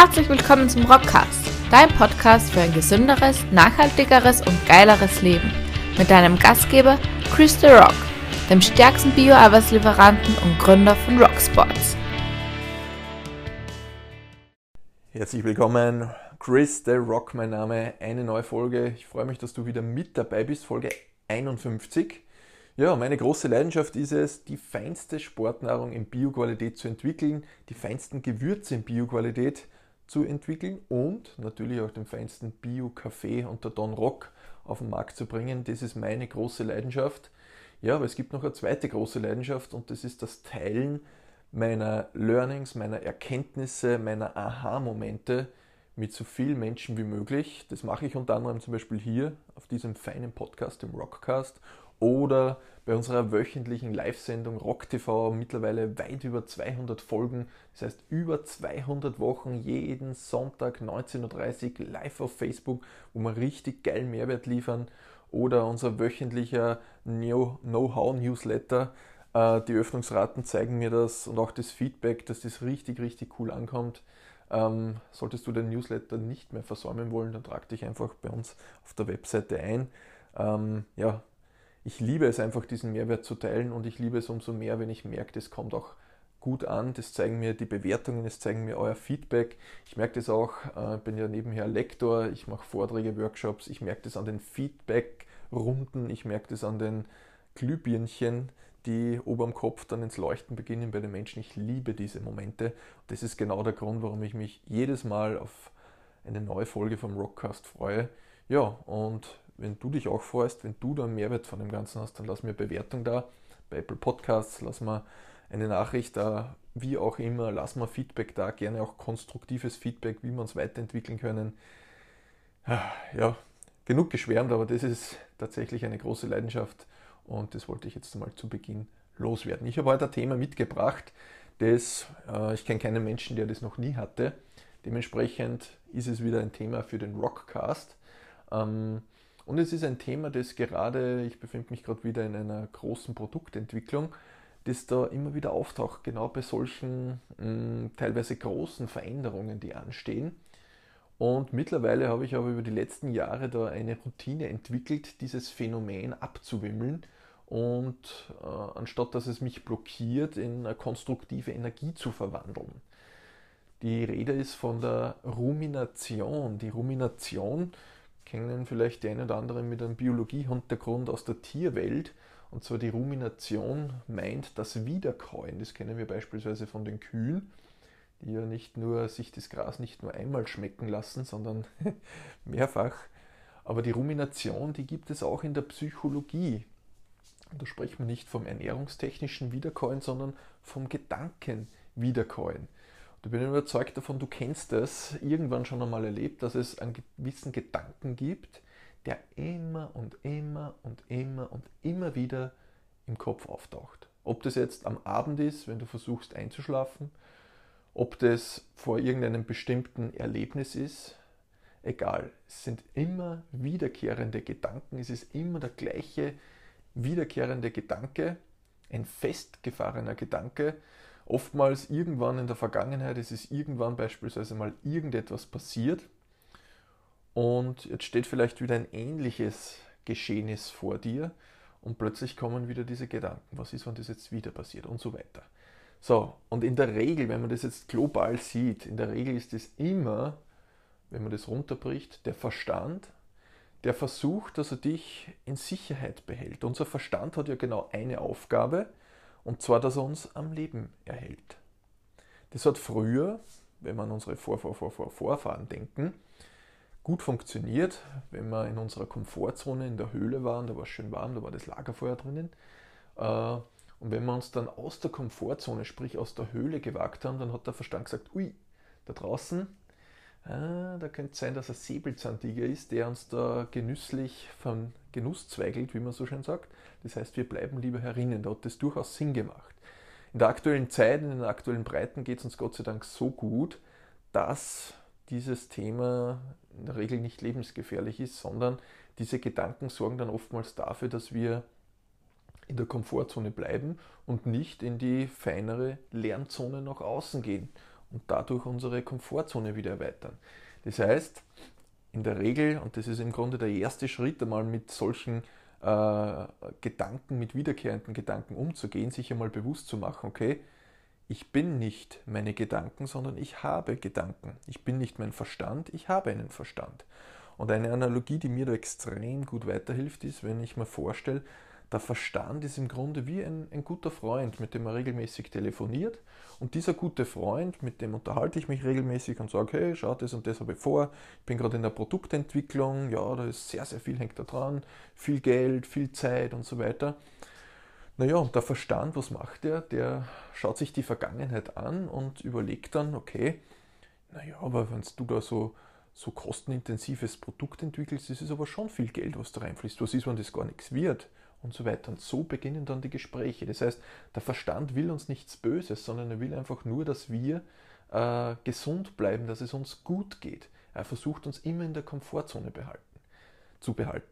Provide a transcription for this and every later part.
Herzlich willkommen zum Rockcast, dein Podcast für ein gesünderes, nachhaltigeres und geileres Leben. Mit deinem Gastgeber Chris The Rock, dem stärksten Bio-Arbeitslieferanten und Gründer von Rocksports. Herzlich willkommen, Chris The Rock, mein Name, eine neue Folge. Ich freue mich, dass du wieder mit dabei bist, Folge 51. Ja, meine große Leidenschaft ist es, die feinste Sportnahrung in Bioqualität zu entwickeln, die feinsten Gewürze in Bioqualität zu entwickeln und natürlich auch den feinsten Bio-Kaffee unter Don Rock auf den Markt zu bringen. Das ist meine große Leidenschaft. Ja, aber es gibt noch eine zweite große Leidenschaft und das ist das Teilen meiner Learnings, meiner Erkenntnisse, meiner Aha-Momente mit so vielen Menschen wie möglich. Das mache ich unter anderem zum Beispiel hier auf diesem feinen Podcast, dem Rockcast oder bei unserer wöchentlichen Live-Sendung Rock TV mittlerweile weit über 200 Folgen, das heißt über 200 Wochen jeden Sonntag 19.30 Uhr live auf Facebook, wo wir richtig geilen Mehrwert liefern oder unser wöchentlicher Know-how-Newsletter. Äh, die Öffnungsraten zeigen mir das und auch das Feedback, dass das richtig, richtig cool ankommt. Ähm, solltest du den Newsletter nicht mehr versäumen wollen, dann trag dich einfach bei uns auf der Webseite ein. Ähm, ja, ich liebe es einfach, diesen Mehrwert zu teilen und ich liebe es umso mehr, wenn ich merke, das kommt auch gut an. Das zeigen mir die Bewertungen, das zeigen mir euer Feedback. Ich merke das auch, äh, bin ja nebenher Lektor, ich mache Vorträge, Workshops, ich merke das an den Feedback-Runden, ich merke das an den Glühbirnchen, die oben am Kopf dann ins Leuchten beginnen bei den Menschen. Ich liebe diese Momente. Das ist genau der Grund, warum ich mich jedes Mal auf eine neue Folge vom Rockcast freue. Ja, und wenn du dich auch freust, wenn du da einen Mehrwert von dem Ganzen hast, dann lass mir Bewertung da bei Apple Podcasts, lass mir eine Nachricht da, wie auch immer, lass mir Feedback da, gerne auch konstruktives Feedback, wie wir uns weiterentwickeln können. Ja, genug geschwärmt, aber das ist tatsächlich eine große Leidenschaft und das wollte ich jetzt mal zu Beginn loswerden. Ich habe heute ein Thema mitgebracht, das äh, ich kenne keinen Menschen, der das noch nie hatte. Dementsprechend ist es wieder ein Thema für den Rockcast. Ähm, und es ist ein Thema, das gerade, ich befinde mich gerade wieder in einer großen Produktentwicklung, das da immer wieder auftaucht, genau bei solchen mh, mm, teilweise großen Veränderungen, die anstehen. Und mittlerweile habe ich aber über die letzten Jahre da eine Routine entwickelt, dieses Phänomen abzuwimmeln und äh, anstatt dass es mich blockiert, in eine konstruktive Energie zu verwandeln. Die Rede ist von der Rumination. Die Rumination kennen vielleicht die einen oder anderen mit einem Biologie-Hintergrund aus der Tierwelt. Und zwar die Rumination meint das Wiederkäuen. Das kennen wir beispielsweise von den Kühen, die ja nicht nur sich das Gras nicht nur einmal schmecken lassen, sondern mehrfach. Aber die Rumination, die gibt es auch in der Psychologie. Und da sprechen wir nicht vom ernährungstechnischen Wiederkäuen, sondern vom Gedanken Wiederkäuen. Da bin ich überzeugt davon, du kennst es, irgendwann schon einmal erlebt, dass es einen gewissen Gedanken gibt, der immer und immer und immer und immer wieder im Kopf auftaucht. Ob das jetzt am Abend ist, wenn du versuchst einzuschlafen, ob das vor irgendeinem bestimmten Erlebnis ist, egal. Es sind immer wiederkehrende Gedanken, es ist immer der gleiche wiederkehrende Gedanke, ein festgefahrener Gedanke, oftmals irgendwann in der Vergangenheit, es ist irgendwann beispielsweise mal irgendetwas passiert und jetzt steht vielleicht wieder ein ähnliches Geschehnis vor dir und plötzlich kommen wieder diese Gedanken, was ist, wenn das jetzt wieder passiert und so weiter. So, und in der Regel, wenn man das jetzt global sieht, in der Regel ist es immer, wenn man das runterbricht, der Verstand, der versucht, dass er dich in Sicherheit behält. Unser Verstand hat ja genau eine Aufgabe, und zwar, dass er uns am Leben erhält. Das hat früher, wenn man unsere Vor -Vor -Vor Vorfahren denken, gut funktioniert, wenn wir in unserer Komfortzone in der Höhle waren, da war es schön warm, da war das Lagerfeuer drinnen. Äh, und wenn wir uns dann aus der Komfortzone, sprich aus der Höhle gewagt haben, dann hat der Verstand gesagt, ui, da draußen, ah, da könnte es sein, dass ein Säbelzahntiger ist, der uns da genüsslich von Genuss zweigelt, wie man so schön sagt. Das heißt, wir bleiben lieber herinnen. Da hat das durchaus Sinn gemacht. In der aktuellen Zeit, in den aktuellen Breiten geht es uns Gott sei Dank so gut, dass dieses Thema in der Regel nicht lebensgefährlich ist, sondern diese Gedanken sorgen dann oftmals dafür, dass wir in der Komfortzone bleiben und nicht in die feinere Lernzone nach außen gehen. Und dadurch unsere Komfortzone wieder erweitern. Das heißt, in der Regel, und das ist im Grunde der erste Schritt, einmal mit solchen äh, Gedanken, mit wiederkehrenden Gedanken umzugehen, sich einmal bewusst zu machen, okay, ich bin nicht meine Gedanken, sondern ich habe Gedanken. Ich bin nicht mein Verstand, ich habe einen Verstand. Und eine Analogie, die mir da extrem gut weiterhilft, ist, wenn ich mir vorstelle, der Verstand ist im Grunde wie ein, ein, guter Freund, mit dem man regelmäßig telefoniert. Und dieser gute Freund, mit dem unterhalte ich mich regelmäßig und sage, hey, schau, das und das habe ich vor. Ich bin gerade in der Produktentwicklung, ja, da ist sehr, sehr viel hängt da dran. Viel Geld, viel Zeit und so weiter. Naja, und der Verstand, was macht der? Der schaut sich die Vergangenheit an und überlegt dann, okay, naja, aber wenn du da so, so kostenintensives Produkt entwickelst, ist aber schon viel Geld, was da reinfließt. Was ist, wenn das gar nichts wird? Und so weiter. Und so beginnen dann die Gespräche. Das heißt, der Verstand will uns nichts Böses, sondern er will einfach nur, dass wir äh, gesund bleiben, dass es uns gut geht. Er versucht uns immer in der Komfortzone behalten, zu behalten.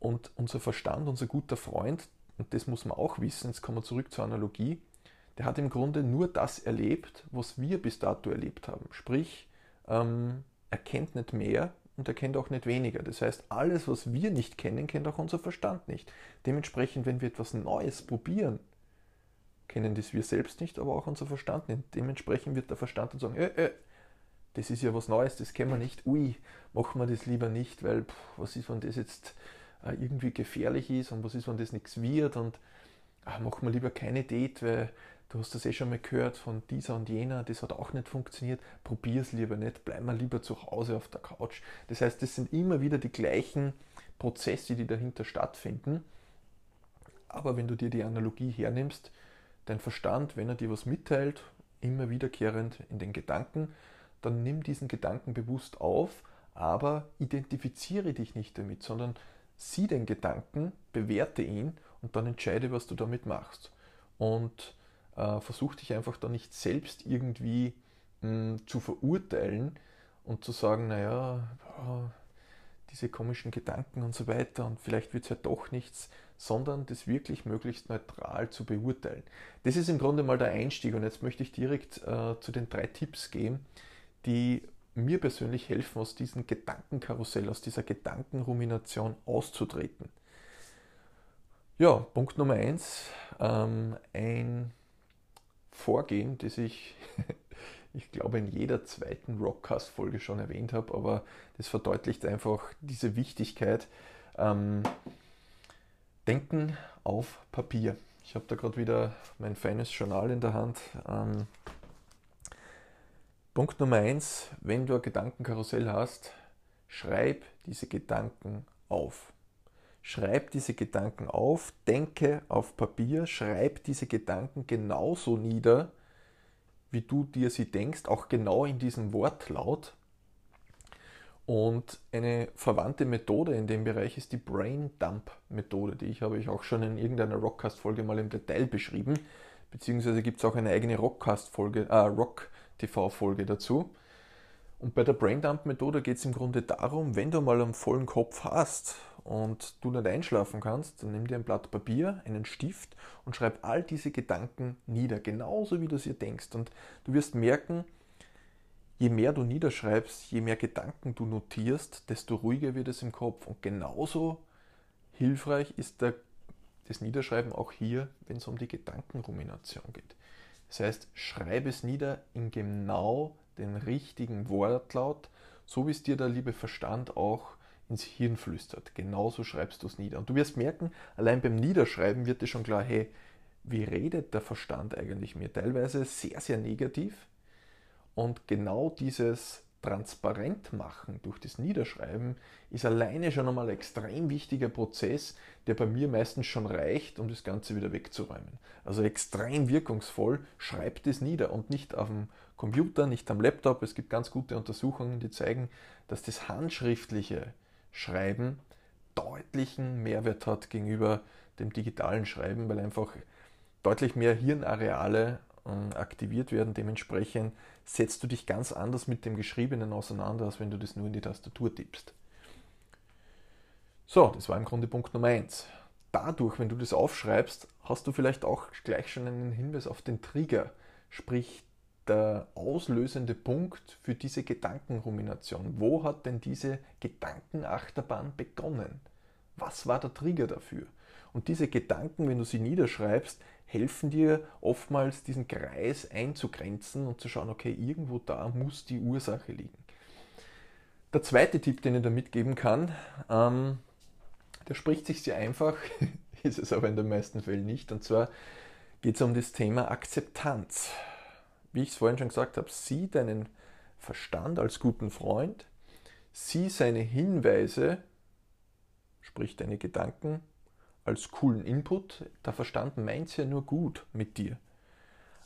Und unser Verstand, unser guter Freund, und das muss man auch wissen, jetzt kommen wir zurück zur Analogie, der hat im Grunde nur das erlebt, was wir bis dato erlebt haben. Sprich, ähm, er kennt nicht mehr und er kennt auch nicht weniger. Das heißt, alles, was wir nicht kennen, kennt auch unser Verstand nicht. Dementsprechend, wenn wir etwas Neues probieren, kennen das wir selbst nicht, aber auch unser Verstand nicht. Dementsprechend wird der Verstand dann sagen, äh, äh, das ist ja was Neues, das kennen wir nicht, ui, machen wir das lieber nicht, weil pff, was ist, wenn das jetzt äh, irgendwie gefährlich ist und was ist, wenn das nichts wird und ach, machen wir lieber keine Date, weil du hast das eh schon mal gehört von dieser und jener, das hat auch nicht funktioniert, probier es lieber nicht, bleib mal lieber zu Hause auf der Couch. Das heißt, das sind immer wieder die gleichen Prozesse, die dahinter stattfinden. Aber wenn du dir die Analogie hernimmst, dein Verstand, wenn er dir was mitteilt, immer wiederkehrend in den Gedanken, dann nimm diesen Gedanken bewusst auf, aber identifiziere dich nicht damit, sondern sieh den Gedanken, bewerte ihn und dann entscheide, was du damit machst. Und äh, versuch dich einfach da nicht selbst irgendwie mh, hm, zu verurteilen und zu sagen, naja, boah, diese komischen Gedanken und so weiter und vielleicht wird es ja doch nichts, sondern das wirklich möglichst neutral zu beurteilen. Das ist im Grunde mal der Einstieg und jetzt möchte ich direkt äh, zu den drei Tipps gehen, die mir persönlich helfen, aus diesem Gedankenkarussell, aus dieser Gedankenrumination auszutreten. Ja, Punkt Nummer eins, ähm, ein Vorgehen, das ich, ich glaube, in jeder zweiten Rockcast-Folge schon erwähnt habe, aber das verdeutlicht einfach diese Wichtigkeit. Ähm, Denken auf Papier. Ich habe da gerade wieder mein feines Journal in der Hand. Ähm, Punkt Nummer eins, wenn du ein Gedankenkarussell hast, schreib diese Gedanken auf. Schreib diese Gedanken auf, denke auf Papier, schreib diese Gedanken genauso nieder, wie du dir sie denkst, auch genau in diesem Wortlaut. Und eine verwandte Methode in dem Bereich ist die Brain Dump Methode, die ich habe ich auch schon in irgendeiner Rockcast-Folge mal im Detail beschrieben, beziehungsweise gibt es auch eine eigene Rockcast-Folge, äh, Rock TV-Folge dazu. Und bei der Braindump-Methode geht es im Grunde darum, wenn du mal einen vollen Kopf hast und du nicht einschlafen kannst, dann nimm dir ein Blatt Papier, einen Stift und schreib all diese Gedanken nieder, genauso wie du sie denkst. Und du wirst merken, je mehr du niederschreibst, je mehr Gedanken du notierst, desto ruhiger wird es im Kopf. Und genauso hilfreich ist der, das Niederschreiben auch hier, wenn es um die Gedankenrumination geht. Das heißt, schreibe es nieder in genau den richtigen Wortlaut, so wie es dir der liebe Verstand auch ins Hirn flüstert. Genauso schreibst du es nieder. Und du wirst merken, allein beim Niederschreiben wird dir schon klar, hey, wie redet der Verstand eigentlich mir? Teilweise sehr, sehr negativ. Und genau dieses transparent machen durch das Niederschreiben ist alleine schon einmal ein extrem wichtiger Prozess, der bei mir meistens schon reicht, um das Ganze wieder wegzuräumen. Also extrem wirkungsvoll, schreibt es nieder und nicht auf dem Computer, nicht am Laptop. Es gibt ganz gute Untersuchungen, die zeigen, dass das handschriftliche Schreiben deutlichen Mehrwert hat gegenüber dem digitalen Schreiben, weil einfach deutlich mehr Hirnareale aktiviert werden. Dementsprechend setzt du dich ganz anders mit dem Geschriebenen auseinander, als wenn du das nur in die Tastatur tippst. So, das war im Grunde Punkt Nummer 1. Dadurch, wenn du das aufschreibst, hast du vielleicht auch gleich schon einen Hinweis auf den Trigger. Sprich, der auslösende Punkt für diese Gedankenrumination? Wo hat denn diese Gedankenachterbahn begonnen? Was war der Trigger dafür? Und diese Gedanken, wenn du sie niederschreibst, helfen dir oftmals diesen Kreis einzugrenzen und zu schauen, okay, irgendwo da muss die Ursache liegen. Der zweite Tipp, den ich da mitgeben kann, ähm, der spricht sich sehr einfach, ist es aber in den meisten Fällen nicht. Und zwar geht es um das Thema Akzeptanz. Wie ich es vorhin schon gesagt habe, sieh deinen Verstand als guten Freund, sieh seine Hinweise, sprich deine Gedanken, als coolen Input. Der Verstand meint es ja nur gut mit dir.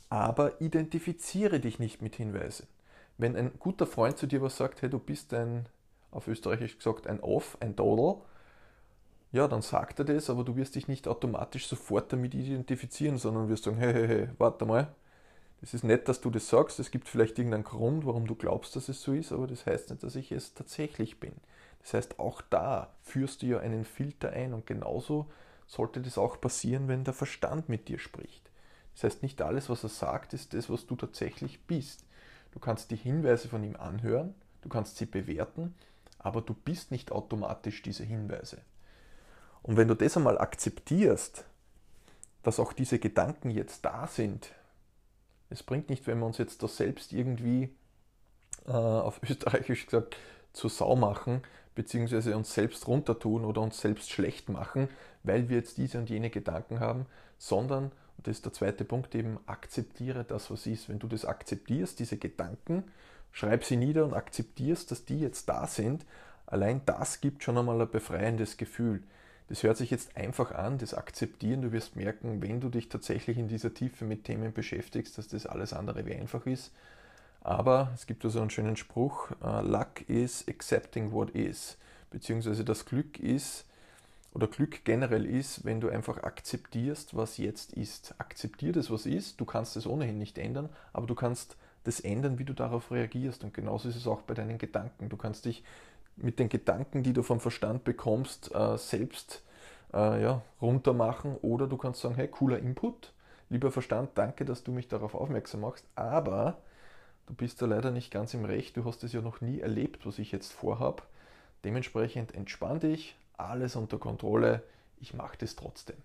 Aber identifiziere dich nicht mit Hinweisen. Wenn ein guter Freund zu dir was sagt, hey, du bist ein, auf Österreichisch gesagt, ein Off, ein Dodel, ja, dann sagt er das, aber du wirst dich nicht automatisch sofort damit identifizieren, sondern wirst sagen, hey, hey, hey, warte mal, das ist nett, dass du das sagst, es gibt vielleicht irgendeinen Grund, warum du glaubst, dass es so ist, aber das heißt nicht, dass ich es tatsächlich bin. Das heißt, auch da führst du ja einen Filter ein und genauso sollte das auch passieren, wenn der Verstand mit dir spricht. Das heißt, nicht alles, was er sagt, ist das, was du tatsächlich bist. Du kannst die Hinweise von ihm anhören, du kannst sie bewerten, aber du bist nicht automatisch diese Hinweise. Und wenn du das einmal akzeptierst, dass auch diese Gedanken jetzt da sind, es bringt nicht, wenn wir uns jetzt das selbst irgendwie äh, auf Österreichisch gesagt zur Sau machen, beziehungsweise uns selbst runtertun oder uns selbst schlecht machen, weil wir jetzt diese und jene Gedanken haben, sondern, und das ist der zweite Punkt eben, akzeptiere das, was ist. Wenn du das akzeptierst, diese Gedanken, schreib sie nieder und akzeptierst, dass die jetzt da sind, allein das gibt schon einmal ein befreiendes Gefühl. Das hört sich jetzt einfach an, das Akzeptieren. Du wirst merken, wenn du dich tatsächlich in dieser Tiefe mit Themen beschäftigst, dass das alles andere wie einfach ist. Aber es gibt also einen schönen Spruch, uh, Luck is accepting what is, beziehungsweise das Glück ist, oder Glück generell ist, wenn du einfach akzeptierst, was jetzt ist. Akzeptier das, was ist, du kannst es ohnehin nicht ändern, aber du kannst das ändern, wie du darauf reagierst. Und genauso ist es auch bei deinen Gedanken. Du kannst dich mit den Gedanken, die du vom Verstand bekommst, äh, selbst äh, ja, runter machen oder du kannst sagen, hey, cooler Input, lieber Verstand, danke, dass du mich darauf aufmerksam machst, aber du bist da leider nicht ganz im Recht, du hast es ja noch nie erlebt, was ich jetzt vorhabe. Dementsprechend entspann dich, alles unter Kontrolle, ich mache das trotzdem.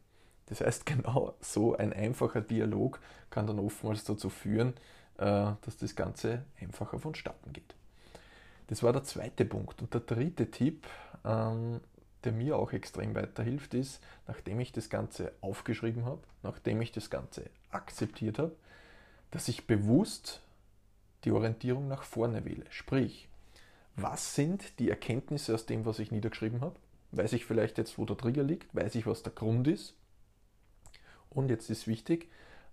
Das heißt, genau so ein einfacher Dialog kann dann oftmals dazu führen, äh, dass das Ganze einfacher vonstatten geht. Das war der zweite Punkt. Und der dritte Tipp, ähm, der mir auch extrem weiterhilft, ist, nachdem ich das Ganze aufgeschrieben habe, nachdem ich das Ganze akzeptiert habe, dass ich bewusst die Orientierung nach vorne wähle. Sprich, was sind die Erkenntnisse aus dem, was ich niedergeschrieben habe? Weiß ich vielleicht jetzt, wo der Trigger liegt? Weiß ich, was der Grund ist? Und jetzt ist wichtig,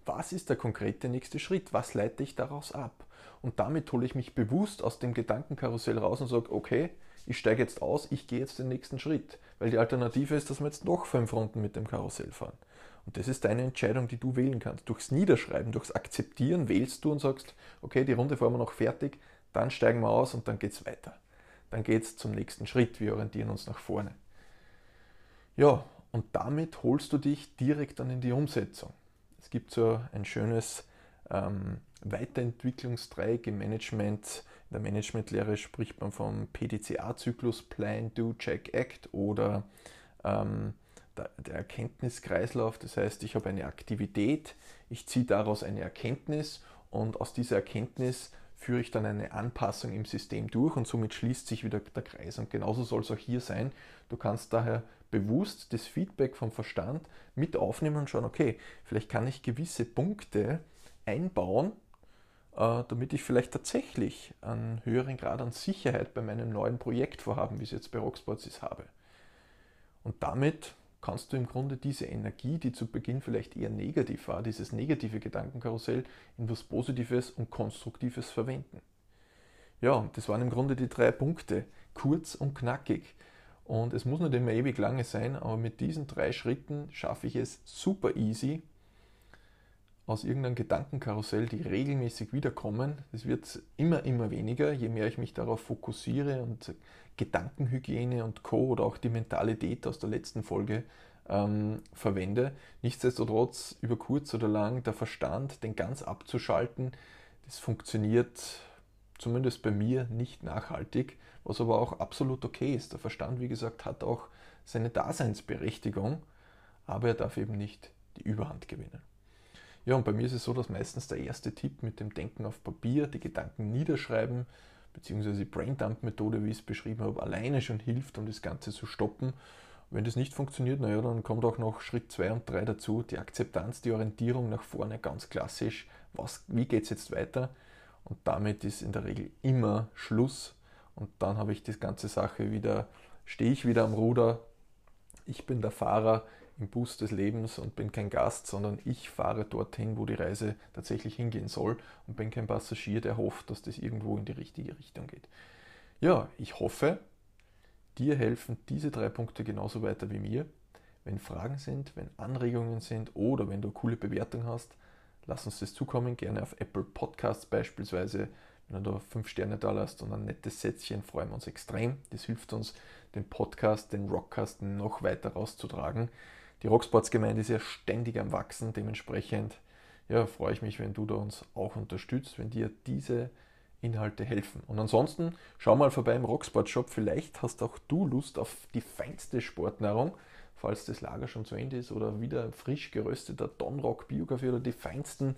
was ist der konkrete nächste Schritt? Was leite ich daraus ab? Und damit hole ich mich bewusst aus dem Gedankenkarussell raus und sage, okay, ich steige jetzt aus, ich gehe jetzt den nächsten Schritt. Weil die Alternative ist, dass wir jetzt noch fünf Runden mit dem Karussell fahren. Und das ist deine Entscheidung, die du wählen kannst. Durchs Niederschreiben, durchs Akzeptieren wählst du und sagst, okay, die Runde fahren wir noch fertig, dann steigen wir aus und dann geht es weiter. Dann geht es zum nächsten Schritt, wir orientieren uns nach vorne. Ja, und damit holst du dich direkt dann in die Umsetzung. Es gibt so ein schönes ähm, Weiterentwicklungsdreieck im Management. In der Managementlehre spricht man vom PDCA-Zyklus Plan, Do, Check, Act oder ähm, der, Erkenntniskreislauf. Das heißt, ich habe eine Aktivität, ich ziehe daraus eine Erkenntnis und aus dieser Erkenntnis führe ich dann eine Anpassung im System durch und somit schließt sich wieder der Kreis. Und genauso soll es auch hier sein. Du kannst daher bewusst das Feedback vom Verstand mit aufnehmen und schauen, okay, vielleicht kann ich gewisse Punkte einbauen, äh, damit ich vielleicht tatsächlich einen höheren Grad an Sicherheit bei meinem neuen Projektvorhaben, wie es jetzt bei Rocksports ist, habe. Und damit kannst du im Grunde diese Energie, die zu Beginn vielleicht eher negativ war, dieses negative Gedankenkarussell, in was Positives und Konstruktives verwenden. Ja, das waren im Grunde die drei Punkte, kurz und knackig. Und es muss nicht immer ewig lange sein, aber mit diesen drei Schritten schaffe ich es super easy, aus irgendeinem Gedankenkarussell, die regelmäßig wiederkommen. Es wird immer, immer weniger, je mehr ich mich darauf fokussiere und Gedankenhygiene und Co. oder auch die Mentalität aus der letzten Folge ähm, verwende. Nichtsdestotrotz, über kurz oder lang, der Verstand, den ganz abzuschalten, Das funktioniert zumindest bei mir nicht nachhaltig, was aber auch absolut okay ist. Der Verstand, wie gesagt, hat auch seine Daseinsberechtigung, aber er darf eben nicht die Überhand gewinnen. Ja, und bei mir ist es so, dass meistens der erste Tipp mit dem Denken auf Papier, die Gedanken niederschreiben, beziehungsweise die Braindump-Methode, wie ich es beschrieben habe, alleine schon hilft, um das Ganze zu stoppen. wenn das nicht funktioniert, naja, dann kommt auch noch Schritt 2 und 3 dazu, die Akzeptanz, die Orientierung nach vorne, ganz klassisch. Was, wie geht es jetzt weiter? Und damit ist in der Regel immer Schluss. Und dann habe ich die ganze Sache wieder, stehe ich wieder am Ruder. Ich bin der Fahrer im Bus des Lebens und bin kein Gast, sondern ich fahre dorthin, wo die Reise tatsächlich hingehen soll und bin kein Passagier, der hofft, dass das irgendwo in die richtige Richtung geht. Ja, ich hoffe, dir helfen diese drei Punkte genauso weiter wie mir. Wenn Fragen sind, wenn Anregungen sind oder wenn du coole Bewertungen hast, lass uns das zukommen, gerne auf Apple Podcasts beispielsweise. Wenn du da fünf Sterne da lässt und ein nettes Sätzchen, freuen wir uns extrem. Das hilft uns, den Podcast, den Rockcast noch weiter rauszutragen. Die Rocksports-Gemeinde ist ja ständig am Wachsen, dementsprechend ja, freue ich mich, wenn du da uns auch unterstützt, wenn dir diese Inhalte helfen. Und ansonsten schau mal vorbei im Rocksport Shop. Vielleicht hast auch du Lust auf die feinste Sportnahrung falls das Lager schon zu Ende ist, oder wieder frisch gerösteter Donrock Biokaffee oder die feinsten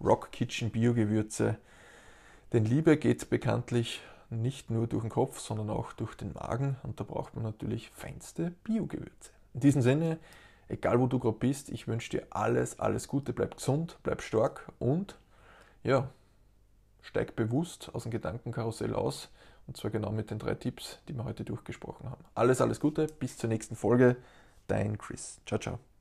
Rock Kitchen Biogewürze. Denn Liebe geht bekanntlich nicht nur durch den Kopf, sondern auch durch den Magen und da braucht man natürlich feinste Biogewürze. In diesem Sinne, egal wo du gerade bist, ich wünsche dir alles, alles Gute, bleib gesund, bleib stark und ja, steig bewusst aus dem Gedankenkarussell aus und zwar genau mit den drei Tipps, die wir heute durchgesprochen haben. Alles, alles Gute, bis zur nächsten Folge. Dein Chris. Ciao, ciao.